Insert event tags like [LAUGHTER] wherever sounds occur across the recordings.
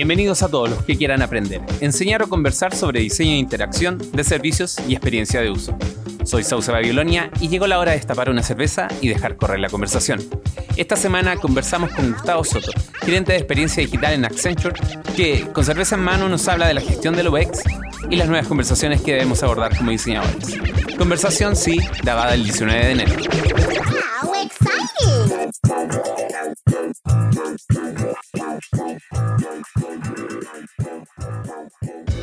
Bienvenidos a todos los que quieran aprender, enseñar o conversar sobre diseño de interacción, de servicios y experiencia de uso. Soy Sauce Babilonia y llegó la hora de destapar una cerveza y dejar correr la conversación. Esta semana conversamos con Gustavo Soto, gerente de experiencia digital en Accenture, que con cerveza en mano nos habla de la gestión del UX y las nuevas conversaciones que debemos abordar como diseñadores. Conversación, sí, dada el 19 de enero.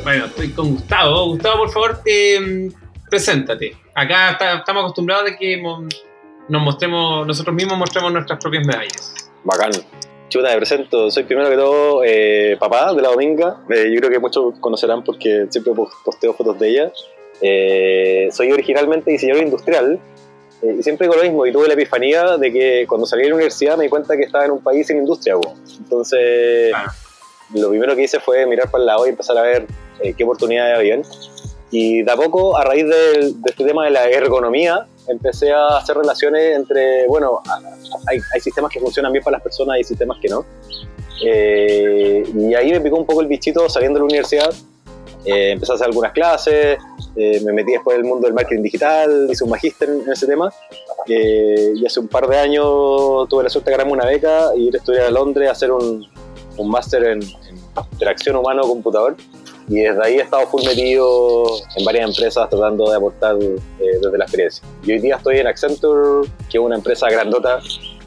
Bueno, estoy con Gustavo. Gustavo, por favor, eh, preséntate. Acá estamos acostumbrados a que nos mostremos, nosotros mismos mostremos nuestras propias medallas. Bacán. Chuta, me presento. Soy primero que todo eh, papá de la Dominga. Eh, yo creo que muchos conocerán porque siempre posteo fotos de ella. Eh, soy originalmente diseñador industrial y siempre digo lo mismo. Y tuve la epifanía de que cuando salí de la universidad me di cuenta que estaba en un país sin industria. Entonces, lo primero que hice fue mirar para el lado y empezar a ver qué oportunidades habían. Y de a poco, a raíz de, este tema de la ergonomía, empecé a hacer relaciones entre, bueno, hay, sistemas que funcionan bien para las personas y sistemas que no. Eh, y ahí me picó un poco el bichito saliendo de la universidad. Eh, empecé a hacer algunas clases, eh, me metí después en el mundo del marketing digital, hice un magíster en, ese tema. y hace un par de años tuve la suerte de ganarme una beca y ir a estudiar a Londres a hacer un, un máster en, en interacción humano-computador y desde ahí he estado full metido en varias empresas tratando de aportar eh, desde la experiencia. Y hoy día estoy en Accenture, que es una empresa grandota,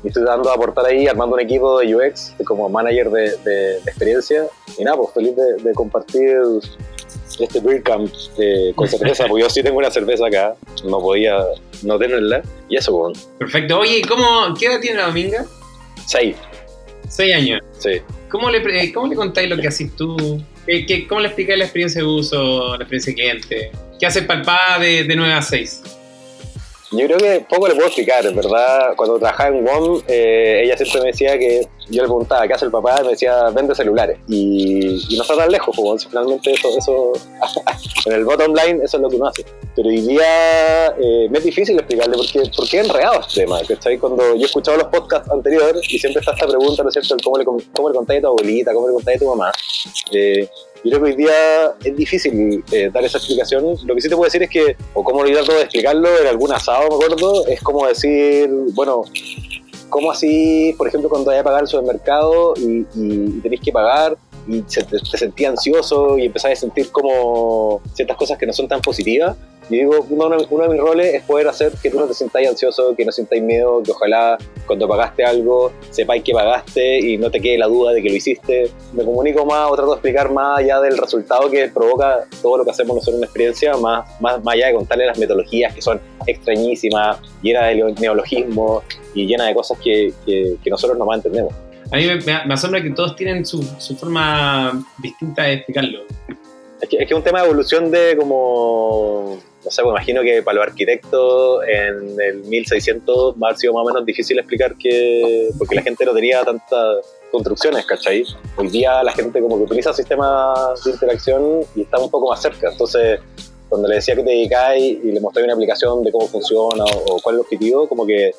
y estoy tratando de aportar ahí, armando un equipo de UX como manager de, experiencia. Y nada, pues feliz de, compartir este Beer Camp eh, con [LAUGHS] cerveza, porque yo sí tengo una cerveza acá, no podía no tenerla, y eso, bueno. Perfecto. Oye, ¿cómo, ¿qué edad tiene la Dominga? Seis. Seis años. Sí. ¿Cómo le, cómo le contáis lo que haces tú cómo le explicáis la experiencia de uso, la experiencia de cliente? ¿Qué hace Palpa de, de 9 a 6? Yo creo que poco le puedo explicar, ¿verdad? Cuando trabajaba en WOM, eh, ella siempre me decía que yo le preguntaba qué hace el papá, y me decía vende celulares. Y, no está tan lejos, pues, finalmente eso, eso [LAUGHS] en el bottom line, eso es lo que uno hace. Pero hoy día eh, me es difícil explicarle porque, porque he enredado este tema. ¿cachai? Cuando yo he escuchado los podcasts anteriores y siempre está esta pregunta, ¿no es cierto? ¿Cómo le, cómo le contáis a tu abuelita? ¿Cómo le contáis a tu mamá? Eh, yo creo que hoy día es difícil eh, dar esa explicación. Lo que sí te puedo decir es que, o como lo todo de explicarlo en algún asado, me acuerdo, es como decir, bueno, ¿cómo así, por ejemplo, cuando vayas a pagar el supermercado y, y tenéis que pagar y te, te sentías ansioso y empezás a sentir como ciertas cosas que no son tan positivas? Y digo, uno, de mis roles es poder hacer que tú no te sintáis ansioso, que no sintáis miedo, que ojalá cuando pagaste algo sepáis que pagaste y no te quede la duda de que lo hiciste. Me comunico más o trato de explicar más allá del resultado que provoca todo lo que hacemos nosotros en una experiencia, más, más, allá de contarle las metodologías que son extrañísimas, llenas de neologismos y llenas de cosas que, que, nosotros no más entendemos. A mí me, asombra que todos tienen su, su forma distinta de explicarlo. Es que, es que un tema de evolución de como no sé, pues imagino que para los arquitectos en el 1600 va a haber sido más o menos difícil explicar que, porque la gente no tenía tantas construcciones, ¿cachai? Hoy día la gente como que utiliza sistemas de interacción y está un poco más cerca, entonces cuando le decía que te dedicáis y le mostré una aplicación de cómo funciona o, o cuál es el objetivo, como que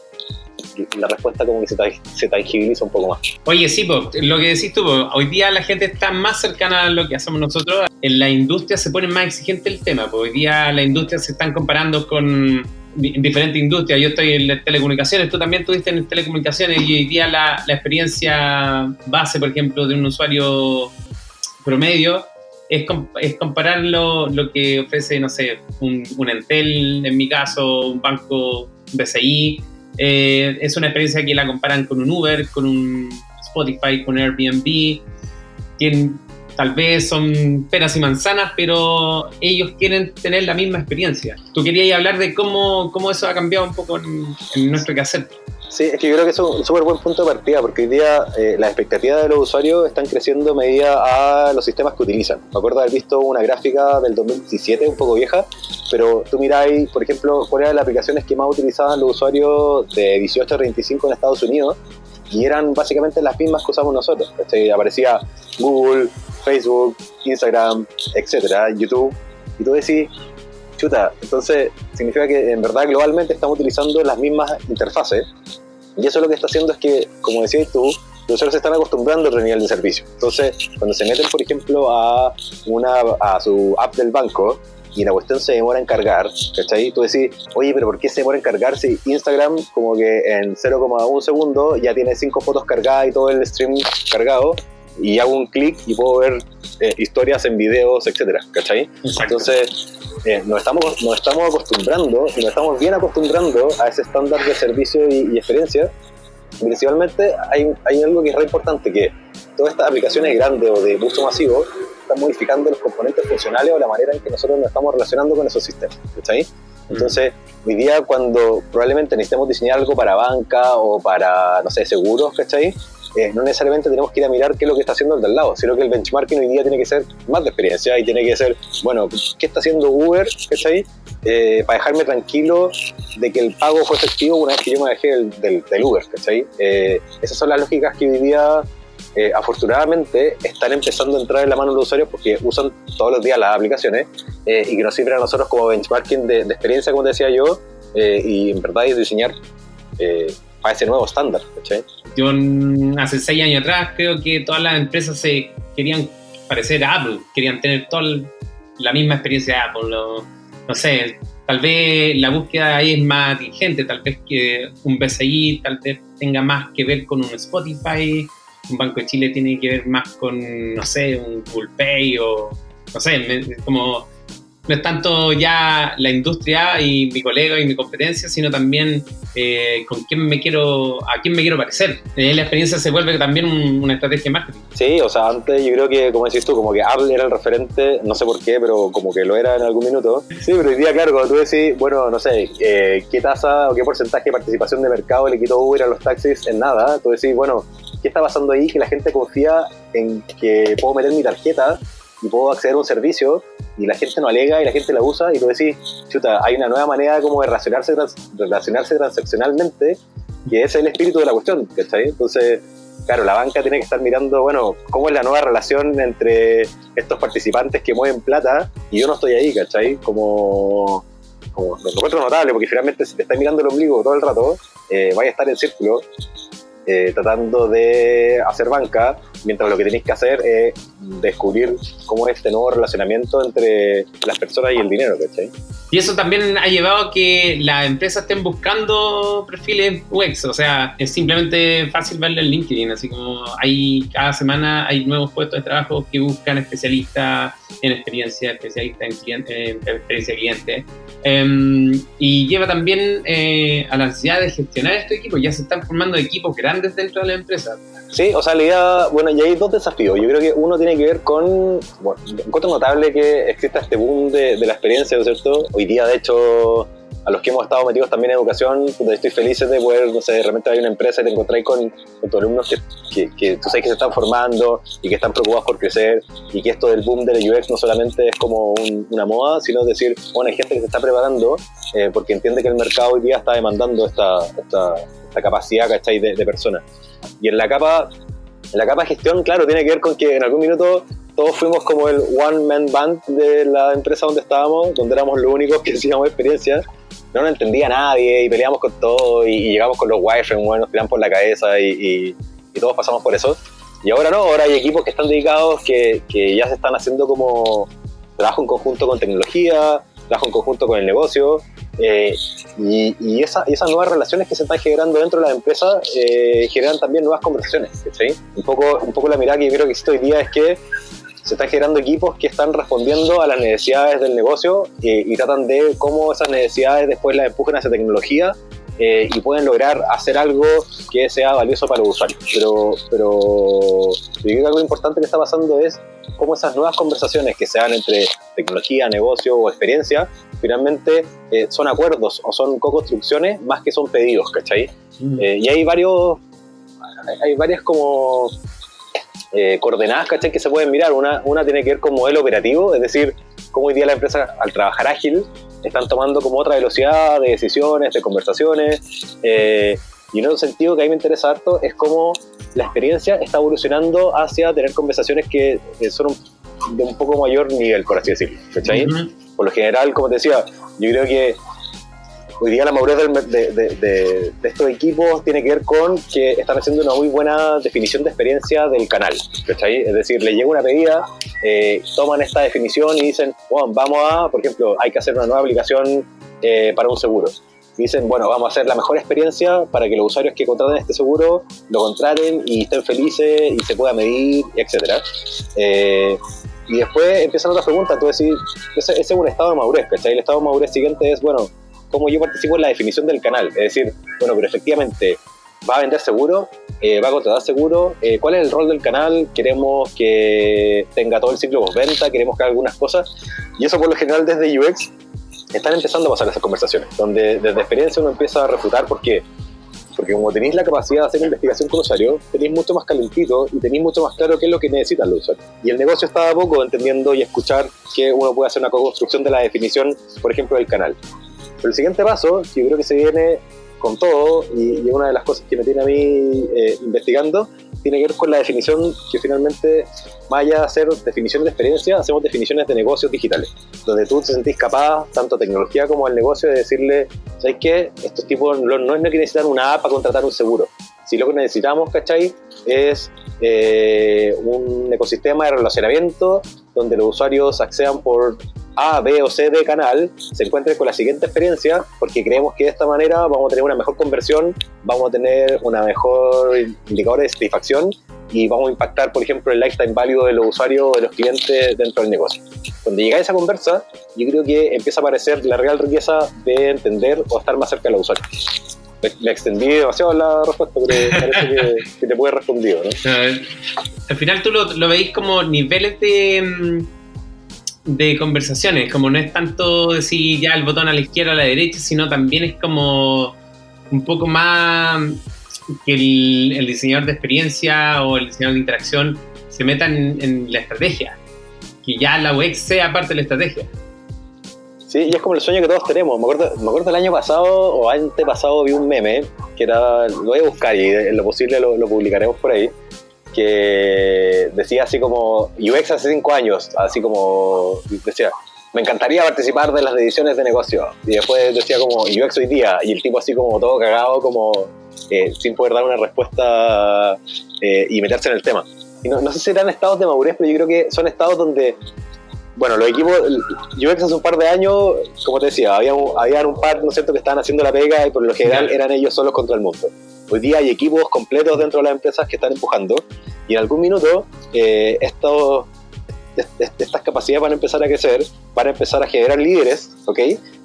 la respuesta como que se, tangibiliza un poco más. Oye, sí, lo que decís tú, hoy día la gente está más cercana a lo que hacemos nosotros. En la industria se pone más exigente el tema, porque hoy día la industria se están comparando con diferentes industrias. Yo estoy en telecomunicaciones, tú también estuviste en telecomunicaciones y hoy día la, la experiencia base, por ejemplo, de un usuario promedio es, es comparar lo, lo, que ofrece, no sé, un, un, Entel, en mi caso, un banco BCI, eh, es una experiencia que la comparan con un Uber, con un Spotify, con Airbnb. Tienen, tal vez son peras y manzanas, pero ellos quieren tener la misma experiencia. Tú querías hablar de cómo, cómo eso ha cambiado un poco en, en nuestro quehacer. Sí, es que yo creo que es un súper buen punto de partida, porque hoy día eh, las expectativas de los usuarios están creciendo medida a los sistemas que utilizan. Me acuerdo haber visto una gráfica del 2017, un poco vieja, pero tú miráis, por ejemplo, cuáles eran las aplicaciones que más utilizaban los usuarios de 18 a 35 en Estados Unidos, y eran básicamente las mismas que usamos nosotros. Este, aparecía Google, Facebook, Instagram, etcétera, YouTube, y tú decís, chuta, entonces significa que en verdad globalmente estamos utilizando las mismas interfaces y eso lo que está haciendo es que, como decías tú, los usuarios se están acostumbrando a otro nivel de servicio. Entonces, cuando se meten, por ejemplo, a, una, a su app del banco, y la cuestión se demora en cargar, ¿cachai? Tú decís, oye, pero ¿por qué se demora en cargar si Instagram como que en 0,1 segundo ya tiene 5 fotos cargadas y todo el stream cargado? Y hago un clic y puedo ver eh, historias en videos, etcétera, ¿cachai? Entonces, eh, nos, estamos, nos estamos acostumbrando y nos estamos bien acostumbrando a ese estándar de servicio y, experiencia. Principalmente hay, hay algo que es re importante, que todas estas aplicaciones grandes o de uso masivo están modificando los componentes funcionales o la manera en que nosotros nos estamos relacionando con esos sistemas. ¿cachai? Entonces, hoy día cuando probablemente necesitemos diseñar algo para banca o para, no sé, seguros, ¿cachai? Eh, no necesariamente tenemos que ir a mirar qué es lo que está haciendo el del lado, sino que el benchmarking hoy día tiene que ser más de experiencia y tiene que ser, bueno, ¿qué está haciendo Uber, ¿cachai? Eh, para dejarme tranquilo de que el pago fue efectivo una vez que yo me dejé del, del, Uber, ¿cachai? Eh, esas son las lógicas que hoy día eh, afortunadamente están empezando a entrar en la mano de los usuarios porque usan todos los días las aplicaciones eh, y que nos sirven a nosotros como benchmarking de, experiencia, como decía yo, eh, y en verdad es diseñar para ese nuevo estándar. Yo hace seis años atrás creo que todas las empresas se querían parecer a Apple, querían tener toda la misma experiencia de Apple. no sé, tal vez la búsqueda ahí es más diligente, tal vez que un BCI tal vez tenga más que ver con un Spotify un Banco de Chile tiene que ver más con, no sé, un Google Pay o, no sé, como no es tanto ya la industria y mi colega y mi competencia, sino también eh, con quién me quiero, a quién me quiero parecer. La experiencia se vuelve también una estrategia de marketing. Sí, o sea, antes yo creo que, como decís tú, como que Apple era el referente, no sé por qué, pero como que lo era en algún minuto. Sí, pero hoy día, claro, cuando tú decís, bueno, no sé, eh, qué tasa o qué porcentaje de participación de mercado le quitó Uber a los taxis en nada, tú decís, bueno, ¿qué está pasando ahí? Que la gente confía en que puedo meter mi tarjeta y puedo acceder a un servicio y la gente no alega y la gente la usa y tú decís, chuta, hay una nueva manera como de relacionarse, relacionarse transaccionalmente que es el espíritu de la cuestión, ¿cachai? Entonces, claro, la banca tiene que estar mirando, bueno, cómo es la nueva relación entre estos participantes que mueven plata y yo no estoy ahí, ¿cachai? Como, como lo encuentro notable porque finalmente si te estás mirando el ombligo todo el rato, eh, a estar en círculo eh, tratando de hacer banca, mientras lo que tenéis que hacer es descubrir cómo es este nuevo relacionamiento entre las personas y el dinero, ¿cachai? Y eso también ha llevado a que las empresas estén buscando perfiles UX, o sea, es simplemente fácil verlo en LinkedIn, así como hay cada semana hay nuevos puestos de trabajo que buscan especialistas en experiencia, especialistas en, cliente, en experiencia cliente, em, y lleva también eh, a la necesidad de gestionar este equipo, ya se están formando equipos grandes dentro de la empresa. Sí, o sea, la idea, bueno, y hay dos desafíos. Yo creo que uno tiene que ver con, bueno, encuentro notable que exista este boom de, de la experiencia, ¿no es cierto? Hoy día, de hecho, a los que hemos estado metidos también en educación, estoy feliz de poder, no sé, realmente hay una empresa y te encontráis con, con tus alumnos que, que, tú sabes que se están formando y que están preocupados por crecer y que esto del boom del UX no solamente es como una moda, sino decir, bueno, hay gente que se está preparando eh, porque entiende que el mercado hoy día está demandando esta, esta, esta capacidad, ¿cachai?, de, de personas. Y en la capa, en la capa de gestión, claro, tiene que ver con que en algún minuto todos fuimos como el one man band de la empresa donde estábamos, donde éramos los únicos que [LAUGHS] hacíamos experiencia. No nos entendía nadie y peleábamos con todo y, llegamos con los wireframes, bueno, nos tiran por la cabeza y, y, todos pasamos por eso. Y ahora no, ahora hay equipos que están dedicados, que, que ya se están haciendo como trabajo en conjunto con tecnología, trabajo en conjunto con el negocio, eh, y, y, esa, esas nuevas relaciones que se están generando dentro de la empresa eh, generan también nuevas conversaciones. ¿sí? Un, poco, un poco la mirada que yo creo que existe hoy día es que se están generando equipos que están respondiendo a las necesidades del negocio eh, y tratan de cómo esas necesidades después las empujan hacia tecnología eh, y pueden lograr hacer algo que sea valioso para los usuarios. Pero, pero yo creo que algo importante que está pasando es cómo esas nuevas conversaciones que se dan entre tecnología, negocio o experiencia, finalmente eh, son acuerdos o son co-construcciones más que son pedidos, ¿cachai? Mm. y hay varios, hay varias como eh, coordenadas ¿cachai? que se pueden mirar. Una, una tiene que ver con modelo operativo, es decir, cómo hoy día la empresa al trabajar ágil están tomando como otra velocidad de decisiones, de conversaciones. Eh, y en otro sentido que a mí me interesa harto es cómo la experiencia está evolucionando hacia tener conversaciones que son de un poco mayor nivel, por así decirlo. ¿cachai? Por lo general, como te decía, yo creo que hoy día la madurez de, estos equipos tiene que ver con que están haciendo una muy buena definición de experiencia del canal. Es decir, le llega una pedida, eh, toman esta definición y dicen, bueno, vamos a, por ejemplo, hay que hacer una nueva aplicación eh, para un seguro. dicen, bueno, vamos a hacer la mejor experiencia para que los usuarios que contraten este seguro lo contraten y estén felices y se pueda medir, etc. Eh, y después empiezan otras preguntas, tú decís, ese, ese, es un estado de madurez, ¿cachai? El estado de madurez siguiente es, bueno, cómo yo participo en la definición del canal. Es decir, bueno, pero efectivamente, ¿va a vender seguro? Eh, ¿Va a contratar seguro? Eh, ¿Cuál es el rol del canal? ¿Queremos que tenga todo el ciclo postventa? ¿Queremos que haga algunas cosas? Y eso por lo general desde UX están empezando a pasar esas conversaciones, donde desde experiencia uno empieza a refutar por qué. Porque como tenéis la capacidad de hacer investigación con usuarios, tenéis mucho más calentito y tenéis mucho más claro qué es lo que necesitan los usuarios. Y el negocio está a poco entendiendo y escuchar que uno puede hacer una co-construcción de la definición, por ejemplo, del canal. Pero el siguiente paso, que yo creo que se viene con todo, y, una de las cosas que me tiene a mí eh, investigando, tiene que ver con la definición que finalmente vaya a ser definición de experiencia, hacemos definiciones de negocios digitales, donde tú te sentís capaz, tanto tecnología como el negocio, de decirle, ¿sabes qué? Estos tipos no, no es que necesitan una app para contratar un seguro. Si lo que necesitamos, ¿cachai? Es eh, un ecosistema de relacionamiento donde los usuarios accedan por a, B o C de canal se encuentren con la siguiente experiencia, porque creemos que de esta manera vamos a tener una mejor conversión, vamos a tener una mejor indicador de satisfacción y vamos a impactar, por ejemplo, el lifetime value de los usuarios, de los clientes dentro del negocio. Cuando llega esa conversa, yo creo que empieza a aparecer la real riqueza de entender o estar más cerca de los usuarios. Me, extendí demasiado la respuesta, pero parece que, te puede respondido. ¿no? [LAUGHS] Al final tú lo, lo veis como niveles de mm, de conversaciones, como no es tanto decir ya el botón a la izquierda o a la derecha, sino también es como un poco más que el, diseñador de experiencia o el diseñador de interacción se metan en, la estrategia, que ya la UX sea parte de la estrategia. Sí, y es como el sueño que todos tenemos. Me acuerdo, me acuerdo el año pasado o antepasado vi un meme que era, lo voy a buscar y en lo posible lo, lo publicaremos por ahí, que decía así como UX hace cinco años, así como decía, me encantaría participar de las ediciones de negocio. Y después decía como UX hoy día, y el tipo así como todo cagado, como eh, sin poder dar una respuesta eh, y meterse en el tema. Y no, no sé si eran estados de madurez, pero yo creo que son estados donde bueno, los equipos, UX hace un par de años, como te decía, había, había un par, ¿no es cierto?, que estaban haciendo la pega y por lo general eran ellos solos contra el mundo. Hoy día hay equipos completos dentro de las empresas que están empujando y en algún minuto eh, estas capacidades van a empezar a crecer, van a empezar a generar líderes, ¿ok?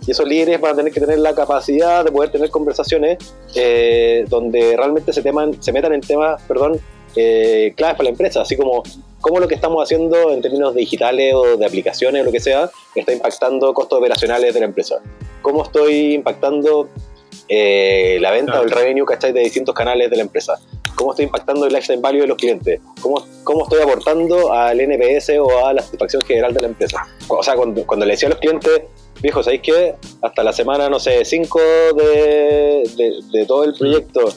Y esos líderes van a tener que tener la capacidad de poder tener conversaciones eh, donde realmente se, teman, se metan en temas, perdón, eh, claves para la empresa, así como cómo lo que estamos haciendo en términos digitales o de aplicaciones o lo que sea está impactando costos operacionales de la empresa. Cómo estoy impactando eh, la venta o el revenue, ¿cachai? De distintos canales de la empresa. ¿Cómo estoy impactando el lifetime value de los clientes? ¿Cómo, cómo estoy aportando al NPS o a la satisfacción general de la empresa? O sea, cuando, cuando le decía a los clientes, viejo, ¿sabéis qué? Hasta la semana, no sé, 5 de, de, todo el proyecto,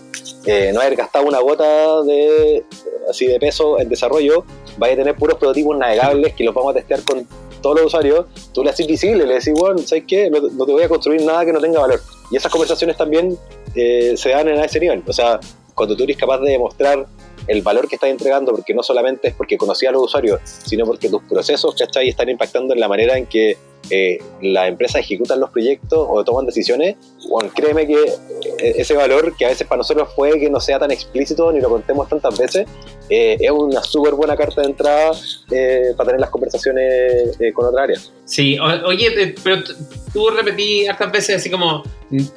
eh, no haber gastado una gota de, así de peso en desarrollo, vais a tener puros prototipos navegables que los vamos a testear con todos los usuarios, tú le haces visible, le decís, bueno, ¿sabes qué? No, te voy a construir nada que no tenga valor. Y esas conversaciones también eh, se dan en ese nivel. O sea, cuando tú eres capaz de demostrar el valor que estás entregando, porque no solamente es porque conocías a los usuarios, sino porque tus procesos, ¿cachai? Están impactando en la manera en que eh, las empresas ejecutan los proyectos o toman decisiones, bueno, créeme que eh, ese valor, que a veces para nosotros puede que no sea tan explícito ni lo contemos tantas veces, eh, es una súper buena carta de entrada para tener las conversaciones con otra área. Sí, oye, pero tú repetí hartas veces así como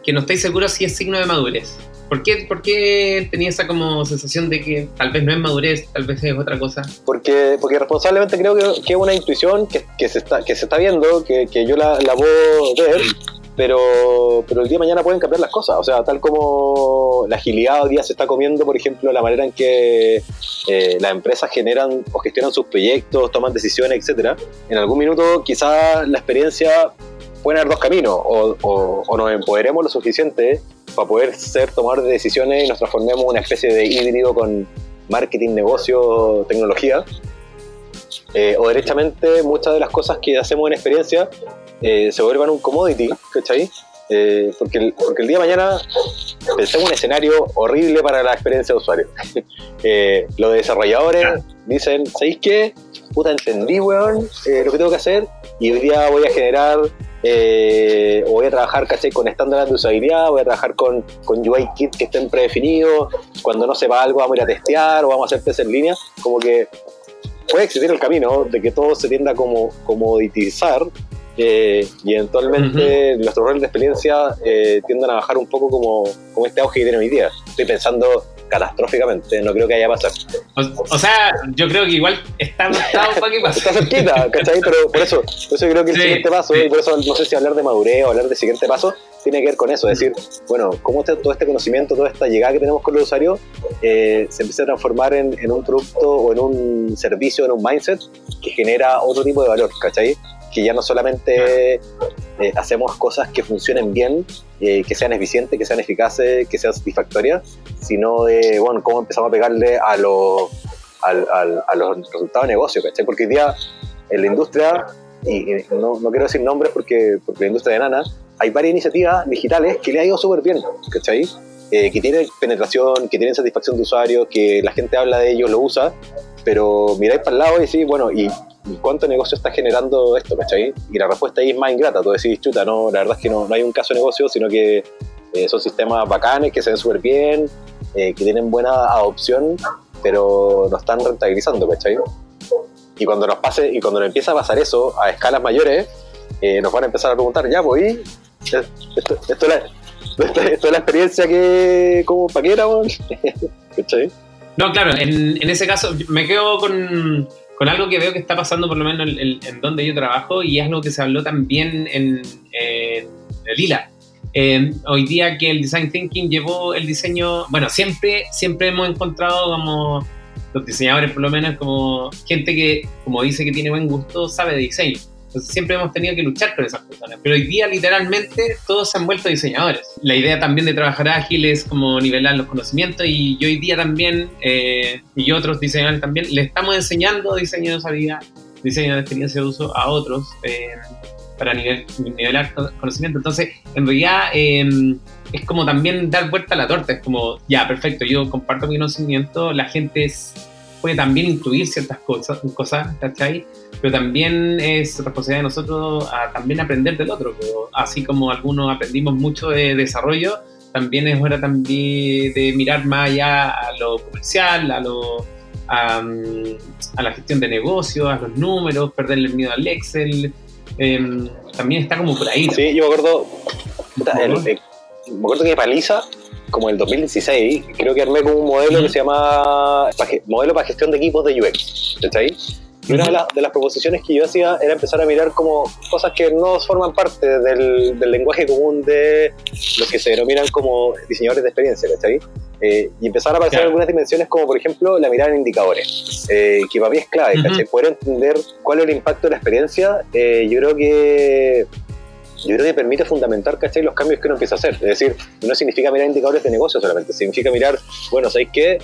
que no estáis seguros si es signo de madurez. ¿Por qué, ¿Por qué tenía esa como sensación de que tal vez no es madurez, tal vez es otra cosa? Porque, porque responsablemente creo que, es una intuición que, que, se está, que se está viendo, que, que yo la, la, puedo ver, pero, pero el día de mañana pueden cambiar las cosas. O sea, tal como la agilidad hoy día se está comiendo, por ejemplo, la manera en que eh, las empresas generan o gestionan sus proyectos, toman decisiones, etcétera. En algún minuto quizás la experiencia pueden haber dos caminos, o, o, nos empoderemos lo suficiente para poder ser tomar decisiones y nos transformemos en una especie de híbrido con marketing, negocio, tecnología, eh, o derechamente muchas de las cosas que hacemos en experiencia eh, se vuelvan un commodity, ¿cachai? Eh, porque, el, porque el día de mañana pensemos un escenario horrible para la experiencia de usuario. [LAUGHS] eh, los desarrolladores dicen, ¿sabéis qué? Puta, entendí, weón, lo que tengo que hacer y hoy día voy a generar eh, o voy a trabajar ¿cachai? con estándares de usabilidad, voy a trabajar con, con UI kit que estén predefinidos, cuando no sepa algo vamos a ir a testear o vamos a hacer test en línea, como que puede existir el camino de que todo se tienda a como comoditizar eh, y eventualmente nuestros roles de experiencia eh, tiendan a bajar un poco como, como este auge que tiene hoy día. Estoy pensando catastróficamente, no creo que haya pasar. O, o, sea, yo creo que igual está para que pase. Está cerquita, ¿cachai? Pero por eso, por eso creo que el sí, siguiente paso, sí. y por eso no sé si hablar de madurez o hablar de siguiente paso, tiene que ver con eso, es decir, bueno, cómo todo este conocimiento, toda esta llegada que tenemos con los usuarios eh, se empieza a transformar en, en, un producto o en un servicio, en un mindset que genera otro tipo de valor, ¿cachai? Que ya no solamente eh, hacemos cosas que funcionen bien, eh, que sean eficientes, que sean eficaces, que sean satisfactorias, sino de, bueno, cómo empezamos a pegarle a, lo, a los resultados de negocio, ¿cachai? Porque hoy día en la industria, y, y no, no, quiero decir nombres porque, porque la industria de nana, hay varias iniciativas digitales que le ha ido súper bien, ¿cachai? Eh, que tienen penetración, que tienen satisfacción de usuarios, que la gente habla de ellos, lo usa, pero miráis para el lado y decís, bueno, ¿y, ¿y cuánto negocio está generando esto, cachai? Y la respuesta ahí es más ingrata, tú decís, chuta, no, la verdad es que no, no hay un caso de negocio, sino que eh, son sistemas bacanes, que se ven súper bien, eh, que tienen buena adopción, pero no están rentabilizando, ¿cachai? Y cuando nos pase, y cuando nos empieza a pasar eso a escalas mayores, eh, nos van a empezar a preguntar, ya, pues, esto, esto, esto, es la, [LAUGHS] esto, es la experiencia que, como, ¿para qué era, [LAUGHS] ¿cachai? No, claro, en, ese caso me quedo con, con, algo que veo que está pasando por lo menos en, en, en, donde yo trabajo y es algo que se habló también en, en el ILA. Eh, hoy día que el Design Thinking llevó el diseño, bueno, siempre, siempre hemos encontrado como los diseñadores por lo menos como gente que, como dice que tiene buen gusto, sabe de diseño. Entonces siempre hemos tenido que luchar con esas personas. Pero hoy día literalmente todos se han vuelto diseñadores. La idea también de trabajar ágil es como nivelar los conocimientos y yo hoy día también, eh, y otros diseñadores también, le estamos enseñando diseño de usabilidad, diseño de experiencia de uso a otros eh, para nivel, nivelar conocimiento. Entonces, en realidad eh, es como también dar vuelta a la torta. Es como, ya, perfecto, yo comparto mi conocimiento, la gente es, puede también intuir ciertas cosas, cosas ¿cachai? pero también es responsabilidad de nosotros a también aprender del otro. Pero así como algunos aprendimos mucho de desarrollo, también es hora también de mirar más allá a lo comercial, a lo a, a la gestión de negocios, a los números, perderle el miedo al Excel. Eh, también está como por ahí. ¿no? Sí, yo me acuerdo, el, el, me acuerdo que Paliza, como en el 2016, creo que armé como un modelo que se llama modelo para gestión de equipos de UX. ¿Está ahí? Y una de, la, de, las proposiciones que yo hacía era empezar a mirar como cosas que no forman parte del, del lenguaje común de los que se denominan como diseñadores de experiencia, ¿cachai? Eh, y empezar a aparecer claro. algunas dimensiones como por ejemplo la mirada en indicadores, eh, que para mí es clave, uh -huh. Poder entender cuál es el impacto de la experiencia, eh, yo creo que yo creo que permite fundamentar, ¿cachai? Los cambios que uno empieza a hacer. Es decir, no significa mirar indicadores de negocio solamente, significa mirar, bueno, ¿sabéis qué?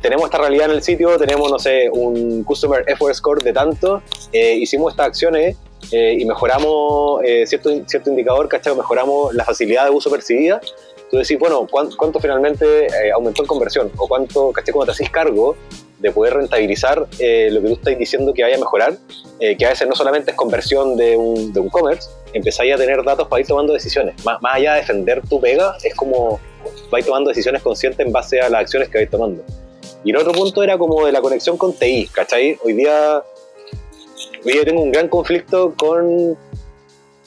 tenemos esta realidad en el sitio, tenemos, no sé, un Customer Effort Score de tanto, eh, hicimos estas acciones eh, y mejoramos eh, cierto, cierto indicador, ¿cachai? Mejoramos la facilidad de uso percibida. Tú decís, bueno, ¿cuánto, cuánto finalmente aumentó en conversión? ¿O cuánto, ¿cachai? Cuando te haces cargo de poder rentabilizar lo que tú estás diciendo que vaya a mejorar, que a veces no solamente es conversión de un, de un commerce, empezáis a tener datos para ir tomando decisiones. Más, más allá de defender tu pega, es como vais tomando decisiones conscientes en base a las acciones que vais tomando. Y el otro punto era como de la conexión con TI, ¿cachai? Hoy día, hoy día tengo un gran conflicto con,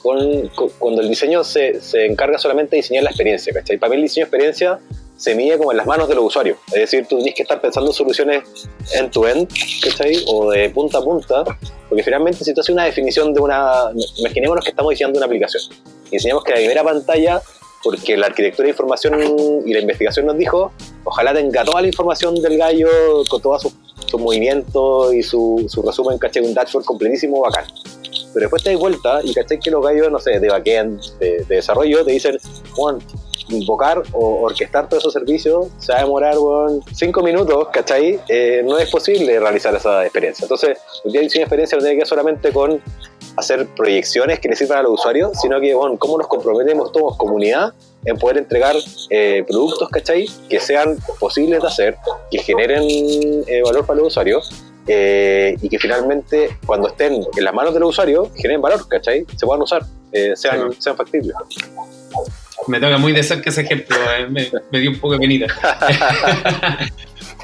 con, cuando el diseño se, se, encarga solamente de diseñar la experiencia, ¿cachai? Para mí el diseño de experiencia se mide como en las manos de los usuarios. Es decir, tú tienes que estar pensando soluciones end-to-end, ¿cachai? O de punta a punta, porque finalmente si tú haces una definición de una... Imaginémonos que estamos diseñando una aplicación y enseñamos que la primera pantalla porque la arquitectura de información y la investigación nos dijo, ojalá tenga toda la información del gallo con todos sus su movimientos y su, su resumen, caché, un dashboard completísimo, bacán. Pero después te das vuelta y caché que los gallos, no sé, de backend, de, de desarrollo, te dicen, Juan, invocar o orquestar todos esos servicios se va a demorar, bueno, cinco minutos, ¿cachai? Eh, no es posible realizar esa experiencia. Entonces, el día de diseño de experiencia lo tiene que ver solamente con hacer proyecciones que le sirvan a los usuarios, sino que, bueno, cómo nos comprometemos todos, comunidad, en poder entregar eh, productos, ¿cachai? Que sean posibles de hacer, que generen eh, valor para los usuarios eh, y que finalmente, cuando estén en las manos de los usuarios, generen valor, ¿cachai? Se puedan usar, sean, sean factibles. Me toca muy de cerca ese ejemplo, me, me, dio un poco de penita. [LAUGHS]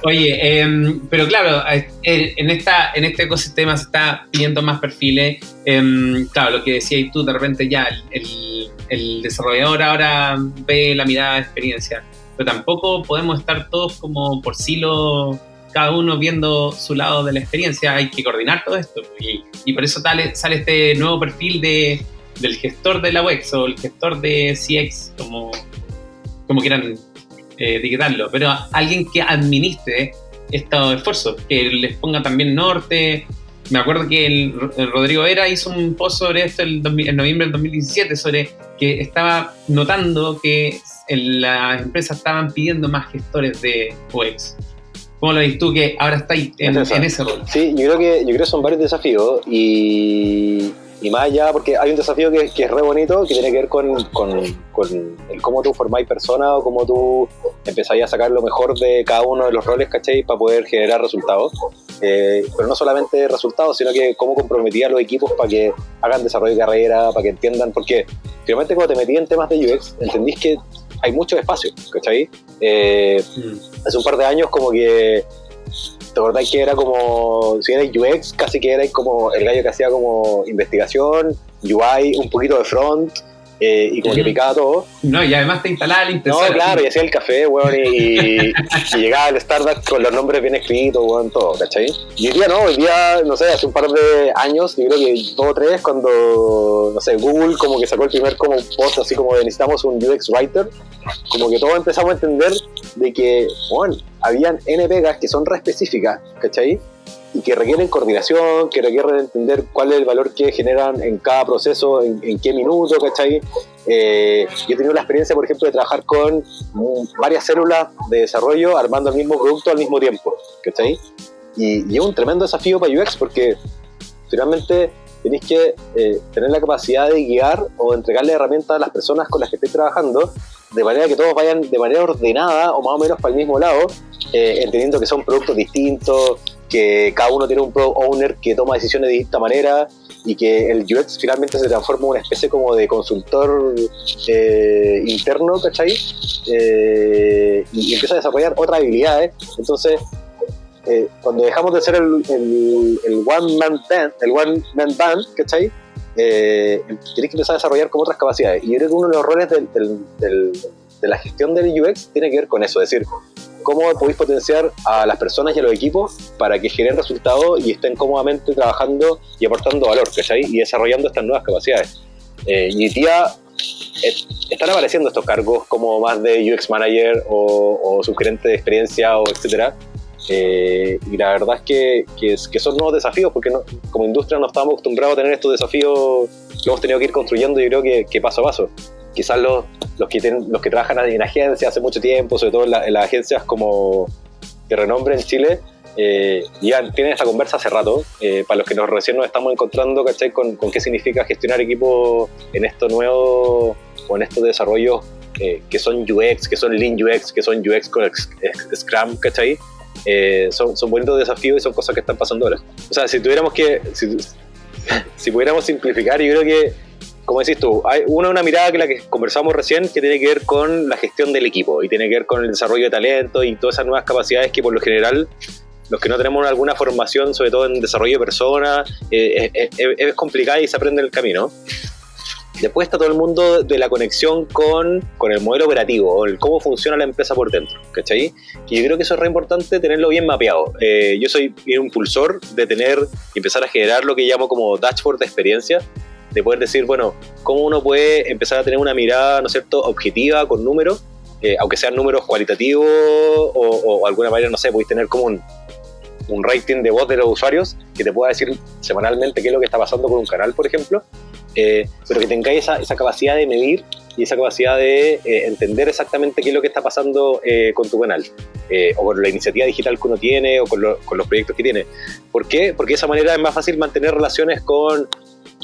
Oye, em, pero claro, en, esta, en este ecosistema se está pidiendo más perfiles. Em, claro, lo que decías tú, de repente ya el, el, desarrollador ahora ve la mirada de experiencia, pero tampoco podemos estar todos como por silo, cada uno viendo su lado de la experiencia. Hay que coordinar todo esto. Y, y por eso sale, sale este nuevo perfil de, del gestor de la UX o el gestor de CX, como, como quieran eh, etiquetarlo, pero alguien que administre estos esfuerzos, que les ponga también norte. Me acuerdo que el, Rodrigo Era hizo un post sobre esto el, en noviembre del 2017, sobre que estaba notando que las empresas estaban pidiendo más gestores de UX. ¿Cómo lo ves tú que ahora estáis en, en, ese rol? Sí, yo creo que yo creo que son varios desafíos y, y más allá, porque hay un desafío que, que es re bonito, que tiene que ver con, con, con el cómo tú formáis personas o cómo tú empezáis a sacar lo mejor de cada uno de los roles, ¿cachai? Para poder generar resultados. Eh, pero no solamente resultados, sino que cómo comprometía a los equipos para que hagan desarrollo de carrera, para que entiendan, porque finalmente cuando te metí en temas de UX, entendís que hay mucho espacio, ¿cachai? Eh, mm. Hace un par de años como que ¿Te acordás que era como, si erais UX, casi que erais como el gallo que hacía como investigación, UI, un poquito de front, eh, y como que picaba todo. No, y además te instalaba el impresora. No, claro, y hacía el café, weón, y, [LAUGHS] llegaba al Starbucks con los nombres bien escritos, weón, todo, ¿cachai? Y hoy día no, hoy día, no sé, hace un par de años, yo creo que dos o tres, cuando, no sé, Google como que sacó el primer como post así como de necesitamos un UX writer, como que todos empezamos a entender de que, bueno, habían N pegas que son re específicas, ¿cachai? Y que requieren coordinación, que requieren entender cuál es el valor que generan en cada proceso, en, qué minuto, ¿cachai? Eh, yo he tenido la experiencia, por ejemplo, de trabajar con varias células de desarrollo armando el mismo producto al mismo tiempo, ¿cachai? Y, y es un tremendo desafío para UX porque finalmente tenéis que eh, tener la capacidad de guiar o entregarle herramientas a las personas con las que estéis trabajando de manera que todos vayan de manera ordenada o más o menos para el mismo lado, eh, entendiendo que son productos distintos, que cada uno tiene un product owner que toma decisiones de distinta manera y que el UX finalmente se transforma en una especie como de consultor eh, interno, ¿cachai? Eh, y, empieza a desarrollar otras habilidades. Entonces, eh, cuando dejamos de ser el, el, one man band, el one man band, ¿cachai? Eh, tienes que empezar a desarrollar como otras capacidades. Y yo creo que uno de los roles del, del, de la gestión del UX tiene que ver con eso, es decir, cómo podéis potenciar a las personas y a los equipos para que generen resultados y estén cómodamente trabajando y aportando valor, ¿cachai? Y desarrollando estas nuevas capacidades. Eh, y tía, están apareciendo estos cargos como más de UX manager o, o subgerente de experiencia o etcétera. Eh, y la verdad es que, que, son nuevos desafíos porque como industria no estamos acostumbrados a tener estos desafíos que hemos tenido que ir construyendo y creo que, que paso a paso quizás los, los, que los que trabajan en agencias hace mucho tiempo, sobre todo en, las agencias como de renombre en Chile, eh, ya tienen esta conversa hace rato. Eh, para los que nos recién nos estamos encontrando, ¿cachai? Con, con qué significa gestionar equipos en esto nuevo o en estos desarrollos eh, que son UX, que son Lean UX, que son UX con Scrum, ¿cachai? Eh, son, son bonitos desafíos y son cosas que están pasando ahora. O sea, si tuviéramos que, si, [LAUGHS] si pudiéramos simplificar, yo creo que como decís tú, hay una, una mirada que la que conversamos recién que tiene que ver con la gestión del equipo y tiene que ver con el desarrollo de talento y todas esas nuevas capacidades que por lo general los que no tenemos alguna formación, sobre todo en desarrollo de personas, eh, eh, eh, es complicada y se aprende en el camino. Después está todo el mundo de la conexión con, con el modelo operativo, el cómo funciona la empresa por dentro, ¿cachai? Y yo creo que eso es re importante tenerlo bien mapeado. yo soy un impulsor de tener empezar a generar lo que llamo como dashboard de experiencia, de poder decir, bueno, cómo uno puede empezar a tener una mirada, ¿no es cierto?, objetiva con números, eh, aunque sean números cualitativos o, o, alguna manera, no sé, podéis tener como un, un rating de voz de los usuarios que te pueda decir semanalmente qué es lo que está pasando con un canal, por ejemplo, eh, pero que tengáis esa, capacidad de medir y esa capacidad de eh, entender exactamente qué es lo que está pasando con tu canal, o con la iniciativa digital que uno tiene, o con, lo- con los proyectos que tiene. ¿Por qué? Porque de esa manera es más fácil mantener relaciones con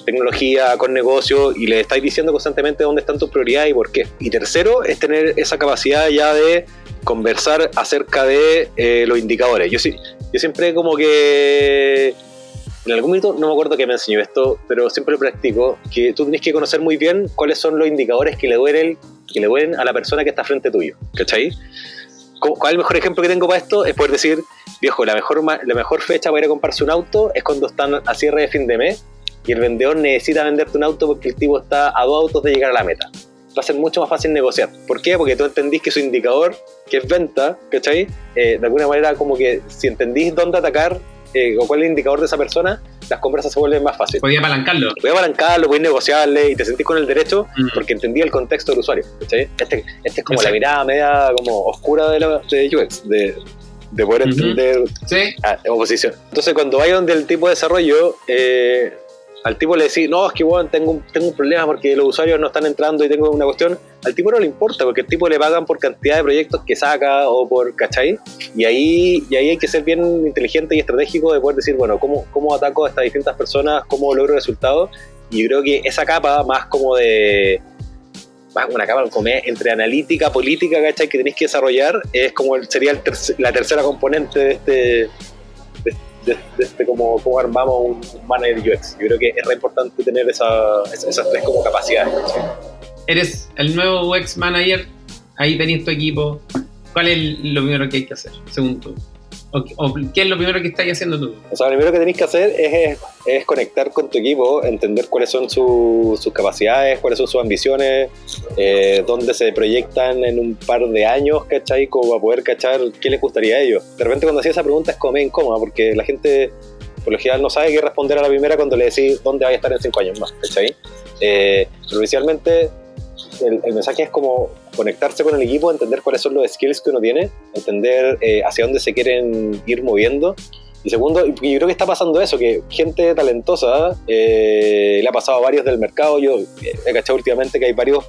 tecnología, con negocio, y le estáis diciendo constantemente dónde están tus prioridades y por qué. Y tercero, es tener esa capacidad ya de conversar acerca de eh, los indicadores. Yo, sí, yo siempre como que en algún momento, no me acuerdo que me enseñó esto, pero siempre lo practico, que tú tienes que conocer muy bien cuáles son los indicadores que le duelen, que le duelen a la persona que está frente tuyo, ¿cachai? ¿Cu- ¿Cuál es el mejor ejemplo que tengo para esto? Es poder decir, viejo, la mejor, la mejor fecha para ir a comprarse un auto es cuando están a cierre de fin de mes y el vendedor necesita venderte un auto porque el tipo está a dos autos de llegar a la meta. Va a ser mucho más fácil negociar. ¿Por qué? Porque tú entendís que su indicador, que es venta, ¿cachai? Eh, de alguna manera, como que si entendís dónde atacar eh, o cuál es el indicador de esa persona, las compras se vuelven más fáciles. Podía apalancarlo. Voy a apalancarlo, a negociarle y te sentís con el derecho Mm. porque entendí el contexto del usuario. ¿cachai? Este, este es como Exacto. la mirada media como oscura de, la, de UX, de, de poder entender Sí, ah, oposición. Entonces, cuando vaya donde el tipo de desarrollo, eh, al tipo le decís, no, es que bueno, tengo, un, tengo un problema porque los usuarios no están entrando y tengo una cuestión, al tipo no le importa porque el tipo le pagan por cantidad de proyectos que saca o por, ¿cachai? Y ahí, y ahí hay que ser bien inteligente y estratégico de poder decir, bueno, ¿cómo, cómo ataco a estas distintas personas? ¿Cómo logro resultados? Y yo creo que esa capa más como de más una capa entre analítica, política, ¿cachai? Que tenéis que desarrollar, es como el- sería el terc- la tercera componente de este, de, de- este como, cómo armamos un, manager UX. Yo creo que es re importante tener esa, esas, tres como capacidades. ¿cachai? eres el nuevo UX manager, ahí tenés tu equipo. ¿Cuál es lo primero que hay que hacer, según tú? ¿O, qué es lo primero que estás haciendo tú? O sea, lo primero que tenéis que hacer es, conectar con tu equipo, entender cuáles son su- sus capacidades, cuáles son sus ambiciones, eh, dónde se proyectan en un par de años, ¿cachai? Como para poder cachar qué les gustaría a ellos. De repente cuando hacía esa pregunta es como medio incómoda, porque la gente por lo general no sabe qué responder a la primera cuando le decís dónde vais a estar en cinco años más, ¿cachai? Eh, pero inicialmente el mensaje es como conectarse con el equipo, entender cuáles son los skills que uno tiene, entender eh, hacia dónde se quieren ir moviendo. Y segundo, yo creo que está pasando eso, que gente talentosa, eh, le ha pasado a varios del mercado, yo eh, he cachado últimamente que hay varios,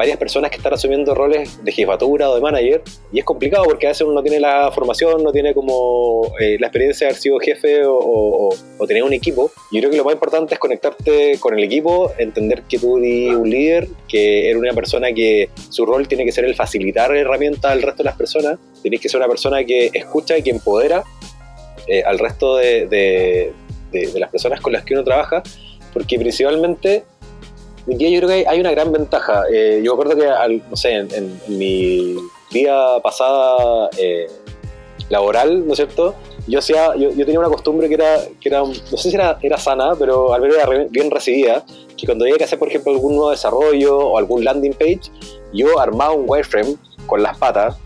varias personas que están asumiendo roles de jefatura o de manager, y es complicado porque a veces uno no tiene la formación, no tiene como eh, la experiencia de haber sido jefe o, o- tener un equipo. Yo creo que lo más importante es conectarte con el equipo, entender que tú eres un líder, que eres una persona que su rol tiene que ser el facilitar herramientas al resto de las personas, tienes que ser una persona que escucha y que empodera eh, al resto de las personas con las que uno trabaja, porque principalmente hoy día yo creo que hay, una gran ventaja. Eh, yo me acuerdo que, al- no sé, en, en- en mi vida pasada eh, laboral, ¿no es cierto? Yo, hacía, yo, yo tenía una costumbre que era, que era, no sé si era, era sana, pero al menos era re- bien recibida, que cuando había que hacer, por ejemplo, algún nuevo desarrollo o algún landing page, yo armaba un wireframe con las patas,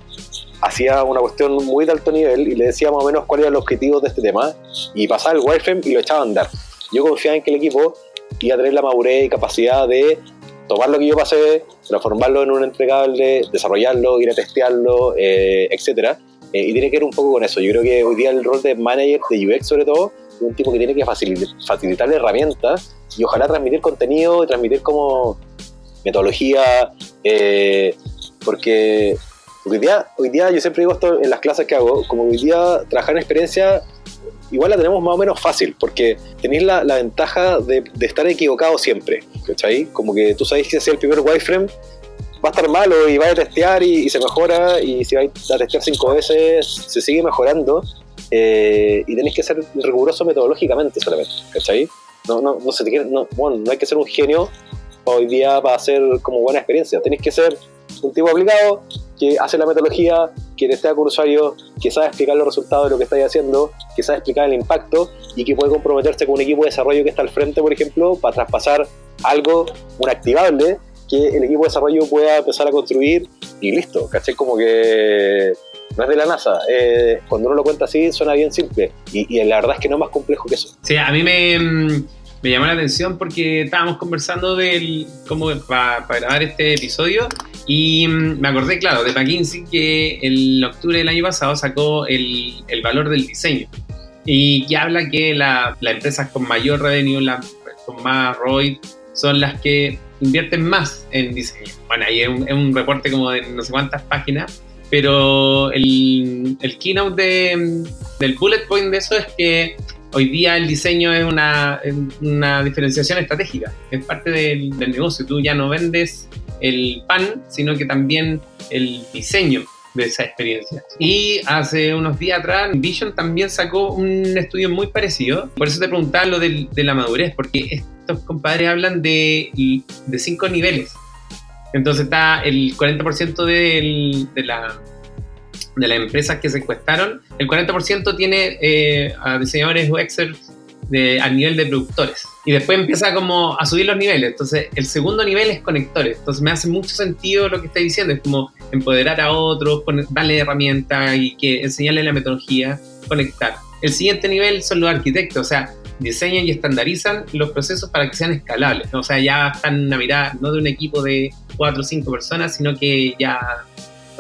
hacía una cuestión muy de alto nivel y le decía más o menos cuál era el objetivo de este tema y pasaba el wireframe y lo echaba a andar. Yo confiaba en que el equipo iba a tener la madurez y capacidad de tomar lo que yo pasé, transformarlo en un entregable, desarrollarlo, ir a testearlo, eh, etcétera. Eh, y tiene que ver un poco con eso. Yo creo que hoy día el rol de manager de UX, sobre todo, es un tipo que tiene que facilitar, facilitar herramientas y ojalá transmitir contenido y transmitir como metodología, eh, porque hoy día, hoy día yo siempre digo esto en las clases que hago, como hoy día trabajar en experiencia igual la tenemos más o menos fácil, porque tenéis la, la ventaja de, de estar equivocado siempre, ¿cachai? Como que tú sabéis que si el primer wireframe va a estar malo y va a testear y, y se mejora, y si vais a testear cinco veces se sigue mejorando, eh, y tenéis que ser riguroso metodológicamente solamente, ¿cachai? No, no, no, se te quiere- no, bueno, no hay que ser un genio hoy día para hacer como buena experiencia, tenéis que ser un tipo aplicado que hace la metodología, que testea con usuarios, que sabe explicar los resultados de lo que estáis haciendo, que sabe explicar el impacto y que puede comprometerse con un equipo de desarrollo que está al frente, por ejemplo, para traspasar algo, un activable, que el equipo de desarrollo pueda empezar a construir y listo, ¿cachai? Como que no es de la NASA. Eh, cuando uno lo cuenta así, suena bien simple. Y, y la verdad es que no es más complejo que eso. Sí, a mí me, mm, me llamó la atención porque estábamos conversando del cómo para grabar este episodio y mm, me acordé, claro, de McKinsey que en octubre del año pasado sacó el, el valor del diseño y que habla que la- las empresas con mayor revenue, las con más ROI, son las que invierten más en diseño. Bueno, ahí es un, reporte como de no sé cuántas páginas, pero el, el keynote de, del bullet point de eso es que hoy día el diseño es una, una diferenciación estratégica, es parte del, del, negocio. Tú ya no vendes el pan, sino que también el diseño de esa experiencia. Y hace unos días atrás, Vision también sacó un estudio muy parecido. Por eso te preguntaba lo de, de la madurez, porque estos compadres hablan de, de cinco niveles. Entonces está el 40% de, de, la, de las empresas que se encuestaron, el 40% tiene eh, a diseñadores UXers de, al nivel de productores. Y después empieza como a subir los niveles. Entonces, el segundo nivel es conectores. Entonces, me hace mucho sentido lo que está diciendo. Es como empoderar a otros, darle herramientas y que enseñarle la metodología, conectar. El siguiente nivel son los arquitectos. O sea, diseñan y estandarizan los procesos para que sean escalables. O sea, ya están una mirada no de un equipo de cuatro o cinco personas, sino que ya,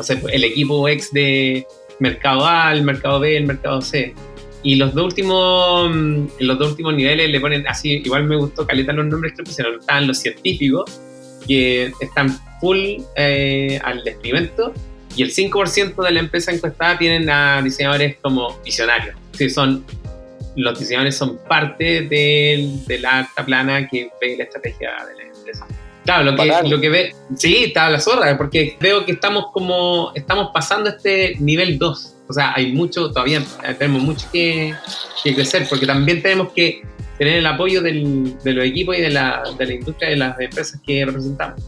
sé, el equipo ex de mercado A, el mercado B, el mercado C. Y los dos últimos, mm, los dos últimos niveles le ponen así, igual me gustó caleta los nombres que pusieron, estaban los científicos, que están full eh, al experimento, y el 5% de la empresa encuestada tienen a diseñadores como visionarios. Sí, son, los diseñadores son parte de, de la alta plana que ve la estrategia de la empresa. Claro, lo que, lo que ve, sí, está la zorra, porque veo que estamos como, estamos pasando este nivel 2 o sea, hay mucho, todavía tenemos mucho que, crecer, porque también tenemos que tener el apoyo del, de los equipos y de la, de la industria y de las empresas que representamos.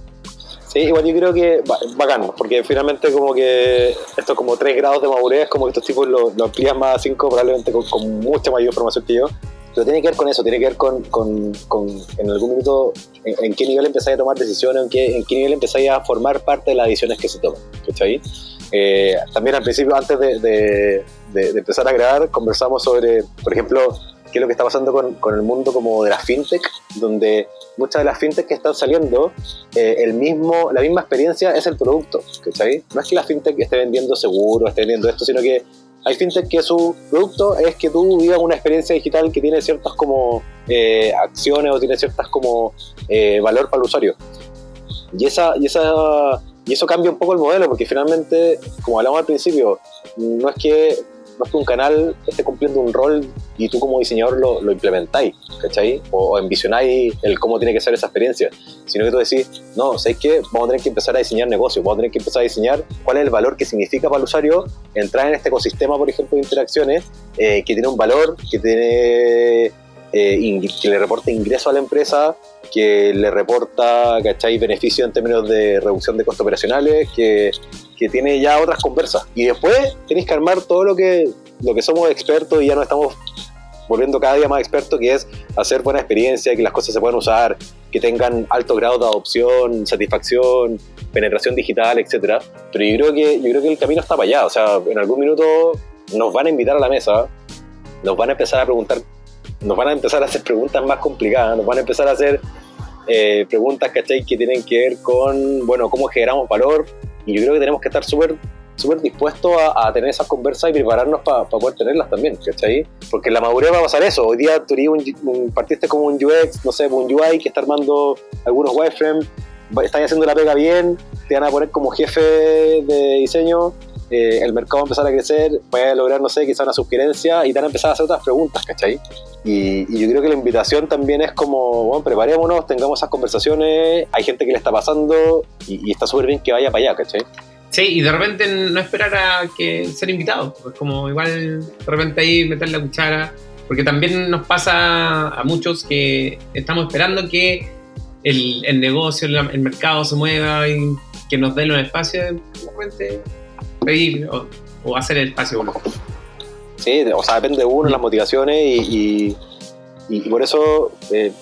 Sí, igual yo creo que bacán, porque finalmente como que estos como tres grados de madurez, como que estos tipos lo, lo amplían más a cinco, probablemente con, mucha mayor información que yo. Pero tiene que ver con eso, tiene que ver con, con, con en algún minuto en, qué nivel empezáis a tomar decisiones, en qué, en qué nivel empezáis a formar parte de las decisiones que se toman. ¿Cachai? Eh, también al principio, antes de, empezar a grabar, conversamos sobre, por ejemplo, qué es lo que está pasando con, el mundo como de la fintech, donde muchas de las fintech que están saliendo, eh, el mismo, la misma experiencia es el producto, ¿cachai? No es que la fintech esté vendiendo seguro, esté vendiendo esto, sino que hay fintech que su producto es que tú vivas una experiencia digital que tiene ciertas como eh, acciones o tiene ciertas como valor para el usuario. Y esa, y esa y eso cambia un poco el modelo, porque finalmente, como hablamos al principio, no es que, no es que un canal esté cumpliendo un rol y tú como diseñador lo, lo implementáis, ¿cachai? O, envisionáis el cómo tiene que ser esa experiencia, sino que tú decís, no, ¿sabes qué? Vamos a tener que empezar a diseñar negocios, vamos a tener que empezar a diseñar cuál es el valor que significa para el usuario entrar en este ecosistema, por ejemplo, de interacciones, eh, que tiene un valor, que tiene eh, que le reporta ingreso a la empresa, que le reporta, ¿cachai? Beneficio en términos de reducción de costos operacionales, que, que tiene ya otras conversas. Y después tenéis que armar todo lo que, lo que somos expertos y ya no estamos volviendo cada día más expertos, que es hacer buena experiencia, que las cosas se puedan usar, que tengan alto grado de adopción, satisfacción, penetración digital, etc. Pero yo creo que, yo creo que el camino está para allá. O sea, en algún minuto nos van a invitar a la mesa, nos van a empezar a preguntar nos van a empezar a hacer preguntas más complicadas, nos van a empezar a hacer eh, preguntas, ¿cachai? Que tienen que ver con, bueno, cómo generamos valor. Y yo creo que tenemos que estar súper súper dispuestos a, tener esas conversas y prepararnos para poder tenerlas también, ¿cachai? Porque la madurez va a pasar eso. Hoy día tú un, partiste como un UX, no sé, un UI que está armando algunos wireframes, están haciendo la pega bien, te van a poner como jefe de diseño eh, el mercado va a empezar a crecer, a lograr, no sé, quizá una sugerencia y te van a empezar a hacer otras preguntas, ¿cachai? Y, yo creo que la invitación también es como, bueno, preparémonos, tengamos esas conversaciones, hay gente que le está pasando y, está súper bien que vaya para allá, ¿cachai? Sí, y de repente no esperar a que ser invitado, pues como igual de repente ahí meter la cuchara, porque también nos pasa a muchos que estamos esperando que el, el negocio, el, mercado se mueva y que nos den los espacios, de repente pedir o, hacer el espacio uno. Sí, o sea, depende de uno, las motivaciones y, y, por eso eh,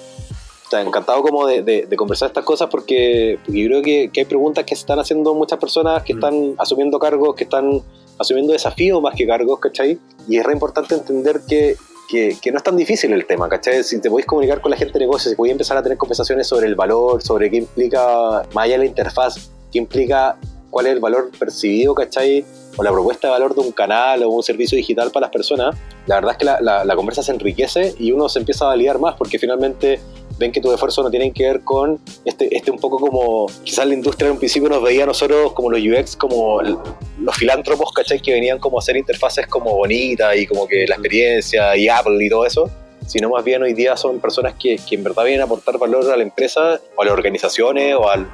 está encantado como de, conversar estas cosas porque, yo creo que, hay preguntas que se están haciendo muchas personas que mm. están asumiendo cargos, que están asumiendo desafíos más que cargos, ¿cachai? Y es re importante entender que, que, que, no es tan difícil el tema, ¿cachai? Si te podéis comunicar con la gente de negocios, si podéis empezar a tener conversaciones sobre el valor, sobre qué implica, más allá de la interfaz, qué implica cuál es el valor percibido, ¿cachai? O la propuesta de valor de un canal o un servicio digital para las personas, la verdad es que la, la, conversa se enriquece y uno se empieza a validar más porque finalmente ven que tus esfuerzos no tienen que ver con este, este un poco como, quizás la industria en un principio nos veía a nosotros como los UX, como los filántropos, ¿cachai? Que venían como a hacer interfaces como bonitas y como que la experiencia y Apple y todo eso sino más bien hoy día son personas que, que, en verdad vienen a aportar valor a la empresa o a las organizaciones o al,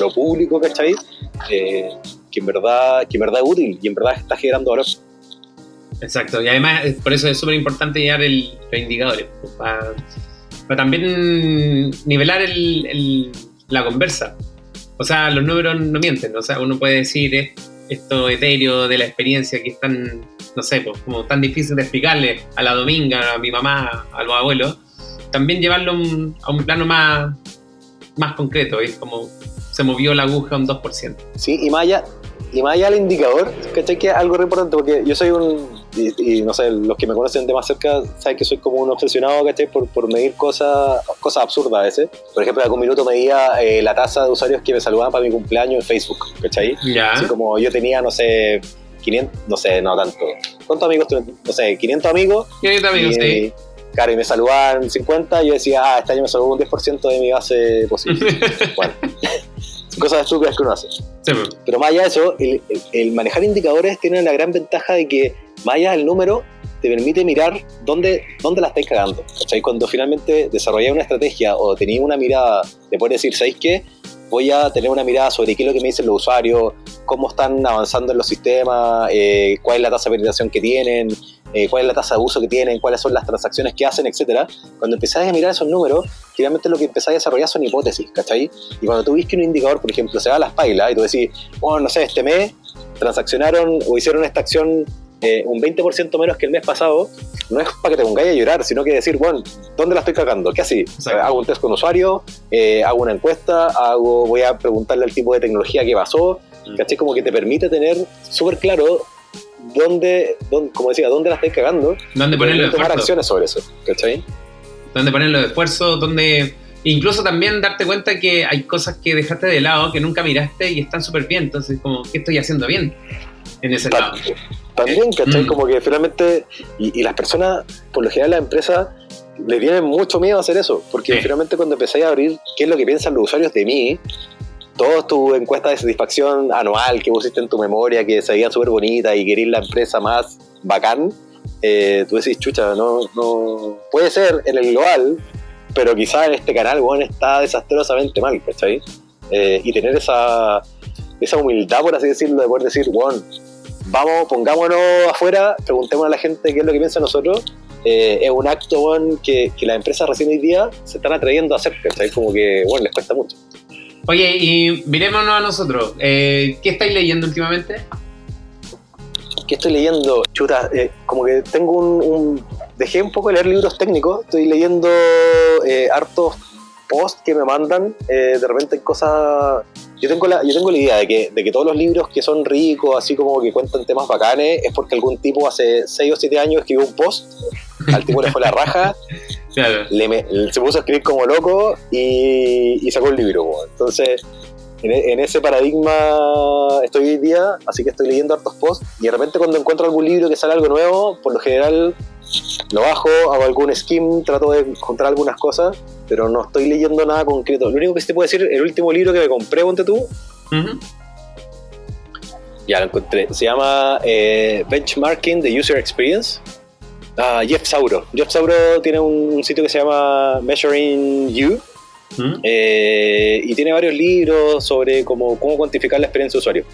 lo público, ¿cachai? Eh, que, en verdad, que en verdad es útil y en verdad está generando valor. Exacto, y además por eso es súper importante llevar el, los indicadores, pues, para, también nivelar el, la conversa. O sea, los números no mienten, o sea, uno puede decir eh, esto etéreo de la experiencia que es tan, no sé, pues, como tan difícil de explicarle a la Dominga, a mi mamá, a los abuelos, también llevarlo a un plano más, más concreto, es como se movió la aguja un 2%. Sí, y más allá, y más allá del indicador, ¿cachai? Que es algo re importante, porque yo soy un, y, no sé, los que me conocen de más cerca saben que soy como un obsesionado, ¿cachai? Por, por medir cosas, cosas absurdas a veces. Por ejemplo, algún minuto medía eh, la tasa de usuarios que me saludaban para mi cumpleaños en Facebook, ¿cachai? Ya. Así como yo tenía, no sé, 500, no sé, no tanto. ¿Cuántos amigos tuve? No sé, 500 amigos. 500 amigos, sí. Claro, y me saludaban 50, yo decía, ah, este año me saludó un 10% de mi base posible. [LAUGHS] bueno, cosas estúpidas que uno hace. Pero más allá de eso, el, manejar indicadores tiene la gran ventaja de que, más allá del número, te permite mirar dónde, dónde la estáis cagando. ¿cachai? Cuando finalmente desarrolláis una estrategia o tenéis una mirada, te puedes decir, ¿sabéis qué? Voy a tener una mirada sobre qué es lo que me dicen los usuarios, cómo están avanzando en los sistemas, eh, cuál es la tasa de penetración que tienen, eh, cuál es la tasa de uso que tienen, cuáles son las transacciones que hacen, etcétera. Cuando empezáis a mirar esos números, generalmente lo que empezáis a desarrollar son hipótesis, ¿cachai? Y cuando tú ves que un indicador, por ejemplo, se va a las pailas y tú decís, oh, no sé, este mes transaccionaron o hicieron esta acción eh, un 20% menos que el mes pasado, no es para que te pongáis a llorar, sino que decir, bueno, ¿dónde la estoy cagando? ¿Qué así? Hago un test con usuario, eh, hago una encuesta, hago, voy a preguntarle al tipo de tecnología que pasó, mm. ¿cachai? Como que te permite tener súper claro dónde, dónde, como decía, dónde la estáis cagando. ¿Dónde ponerlo tomar acciones sobre eso, ¿cachai? Dónde poner los esfuerzos, dónde... Incluso también darte cuenta que hay cosas que dejaste de lado, que nunca miraste y están súper bien. Entonces, como, ¿qué estoy haciendo bien en ese lado? También, ¿cachai? Mm. Como que finalmente, y, las personas, por lo general las empresas, le tienen mucho miedo a hacer eso, porque finalmente cuando empecé a abrir qué es lo que piensan los usuarios de mí, todas tu encuestas de satisfacción anual que pusiste en tu memoria, que se veía súper bonita y querías la empresa más bacán, eh, tú decís, chucha, no, no. Puede ser en el global, pero quizás en este canal, bueno, está desastrosamente mal, ¿cachai? Eh, y tener esa, esa humildad, por así decirlo, de poder decir, bueno, vamos, pongámonos afuera, preguntemos a la gente qué es lo que piensa nosotros. Eh, es un acto, bueno, que, que las empresas recién hoy día se están atrayendo a hacer, ¿cachai? Como que, bueno, les cuesta mucho. Oye, y mirémonos a nosotros. Eh, ¿Qué estáis leyendo últimamente? ¿Qué estoy leyendo? Chuta, eh, como que tengo un, Dejé un poco de leer libros técnicos. Estoy leyendo eh, hartos posts que me mandan. de repente hay cosas... Yo tengo, la, yo tengo la idea de que, de que todos los libros que son ricos, así como que cuentan temas bacanes, es porque algún tipo hace 6 o 7 años escribió un post, al tipo le fue la raja, se puso a escribir como loco y, sacó el libro. Entonces, en, ese paradigma estoy hoy día, así que estoy leyendo hartos posts y de repente cuando encuentro algún libro que sale algo nuevo, por lo general lo bajo, hago algún skim, trato de encontrar algunas cosas, pero no estoy leyendo nada concreto. Lo único que te puedo decir, el último libro que me compré, ponte tú, ya lo encontré, se llama eh, Benchmarking the User Experience Ah, Jeff Sauro. Jeff Sauro tiene un, sitio que se llama Measuring You. ¿Mm? Eh, y tiene varios libros sobre cómo, cómo cuantificar la experiencia de usuario.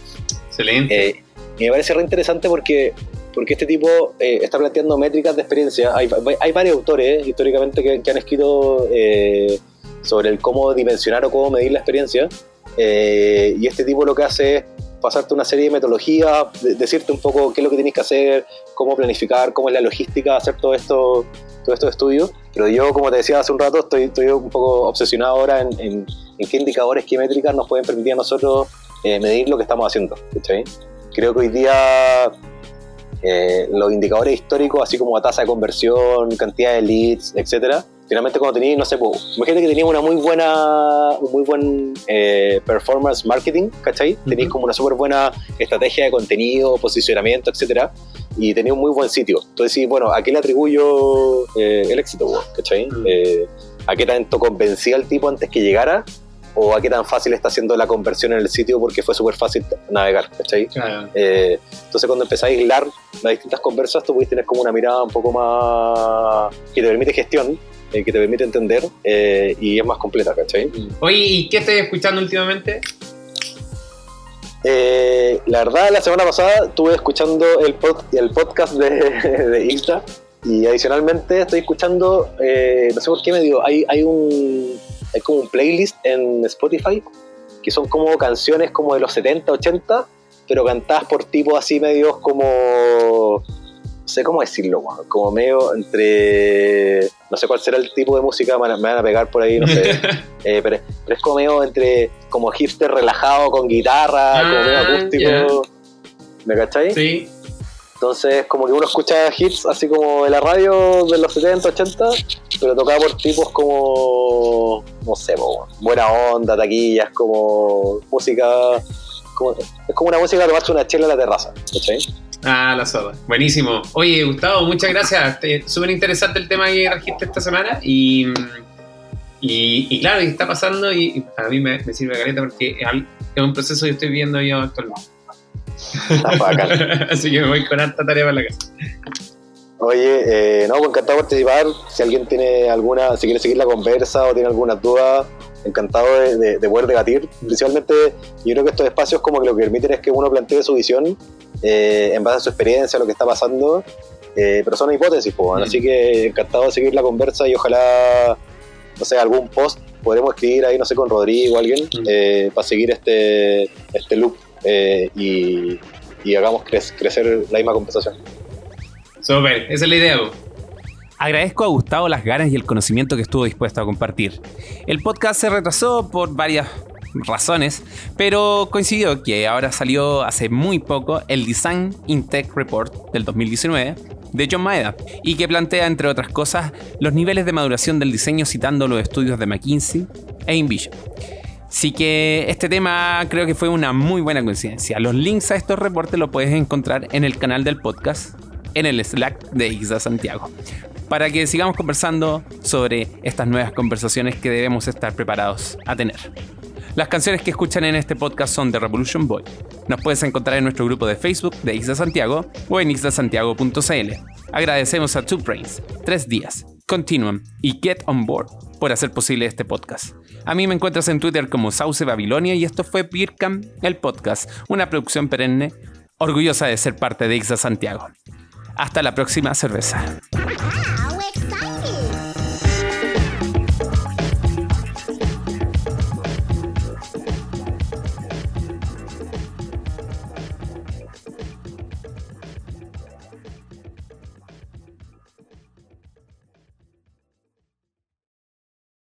Excelente. Eh, y me parece re interesante porque, porque este tipo eh, está planteando métricas de experiencia. Hay, hay varios autores históricamente que, que, han escrito sobre el cómo dimensionar o cómo medir la experiencia. y este tipo lo que hace es pasarte una serie de metodologías, decirte un poco qué es lo que tienes que hacer, cómo planificar, cómo es la logística, hacer todo esto, todo estos estudios. Pero yo, como te decía hace un rato, estoy, un poco obsesionado ahora en, en, qué indicadores, qué métricas nos pueden permitir a nosotros eh, medir lo que estamos haciendo. Creo que hoy día eh, los indicadores históricos, así como la tasa de conversión, cantidad de leads, etcétera, finalmente cuando tenéis, no sé, pues, imagínate que tenías una muy buena, un muy buen eh, performance marketing, ¿cachai? Tenéis como una súper buena estrategia de contenido, posicionamiento, etcétera, y tenéis un muy buen sitio. Entonces, sí, bueno, ¿a qué le atribuyo eh, el éxito, ¿cachai? Eh, a qué tanto convencía al tipo antes que llegara o a qué tan fácil está haciendo la conversión en el sitio porque fue súper fácil navegar, ¿cachai? Eh, entonces cuando empezás a aislar las distintas conversas, tú puedes tener como una mirada un poco más que te permite gestión, eh, que te permite entender eh, y es más completa, ¿cachai? Oye, ¿y qué estás escuchando últimamente? la verdad, la semana pasada estuve escuchando el, el podcast de, [LAUGHS] de Insta y adicionalmente estoy escuchando, no sé por qué me digo, hay, hay un hay como un playlist en Spotify que son como canciones como de los 70, 80, pero cantadas por tipos así medios como sé cómo decirlo, como medio entre. No sé cuál será el tipo de música, me van a pegar por ahí, no sé. [LAUGHS] Eh, pero, es como medio entre. como hipster relajado con guitarra, como medio ah, acústico. ¿Me cacháis? Sí. Entonces, como que uno escucha hits así como de la radio de los 70, 80, pero tocada por tipos como, no sé, buena onda, taquillas, como música, es como una música de tomarse una chela en la terraza, ¿cachai? Ah, la soda. Buenísimo. Oye, Gustavo, muchas gracias. Súper interesante el tema que trajiste esta semana y, y, claro, y está pasando y, a mí me, sirve careta porque es un proceso que estoy viendo yo actualmente. [LAUGHS] Así que me voy con harta tarea para la casa. Oye, eh, no, pues encantado de participar. Si alguien tiene alguna, si quiere seguir la conversa o tiene alguna duda, encantado de, poder debatir. Principalmente, yo creo que estos espacios como que lo que permiten es que uno plantee su visión eh, en base a su experiencia, lo que está pasando, eh, pero son hipótesis, pues, así que encantado de seguir la conversa y ojalá, no sé, algún post podremos escribir ahí, no sé, con Rodrigo o alguien, eh, para seguir este, este loop eh, y, hagamos crecer la misma conversación. Súper, esa es la idea. Agradezco a Gustavo las ganas y el conocimiento que estuvo dispuesto a compartir. El podcast se retrasó por varias razones, pero coincidió que ahora salió hace muy poco el Design in Tech Report del 2019 de John Maeda y que plantea, entre otras cosas, los niveles de maduración del diseño citando los estudios de McKinsey e InVision. Así que este tema creo que fue una muy buena coincidencia. Los links a estos reportes los puedes encontrar en el canal del podcast, en el Slack de Ixa Santiago, para que sigamos conversando sobre estas nuevas conversaciones que debemos estar preparados a tener. Las canciones que escuchan en este podcast son de Revolution Boy. Nos puedes encontrar en nuestro grupo de Facebook de Ixa Santiago o en ixasantiago.cl. Agradecemos a Two Brains, Tres Días, Continuum y Get On Board por hacer posible este podcast. A mí me encuentras en Twitter como Sauce Babilonia y esto fue Birkam, el podcast, una producción perenne orgullosa de ser parte de Ixa Santiago. Hasta la próxima cerveza.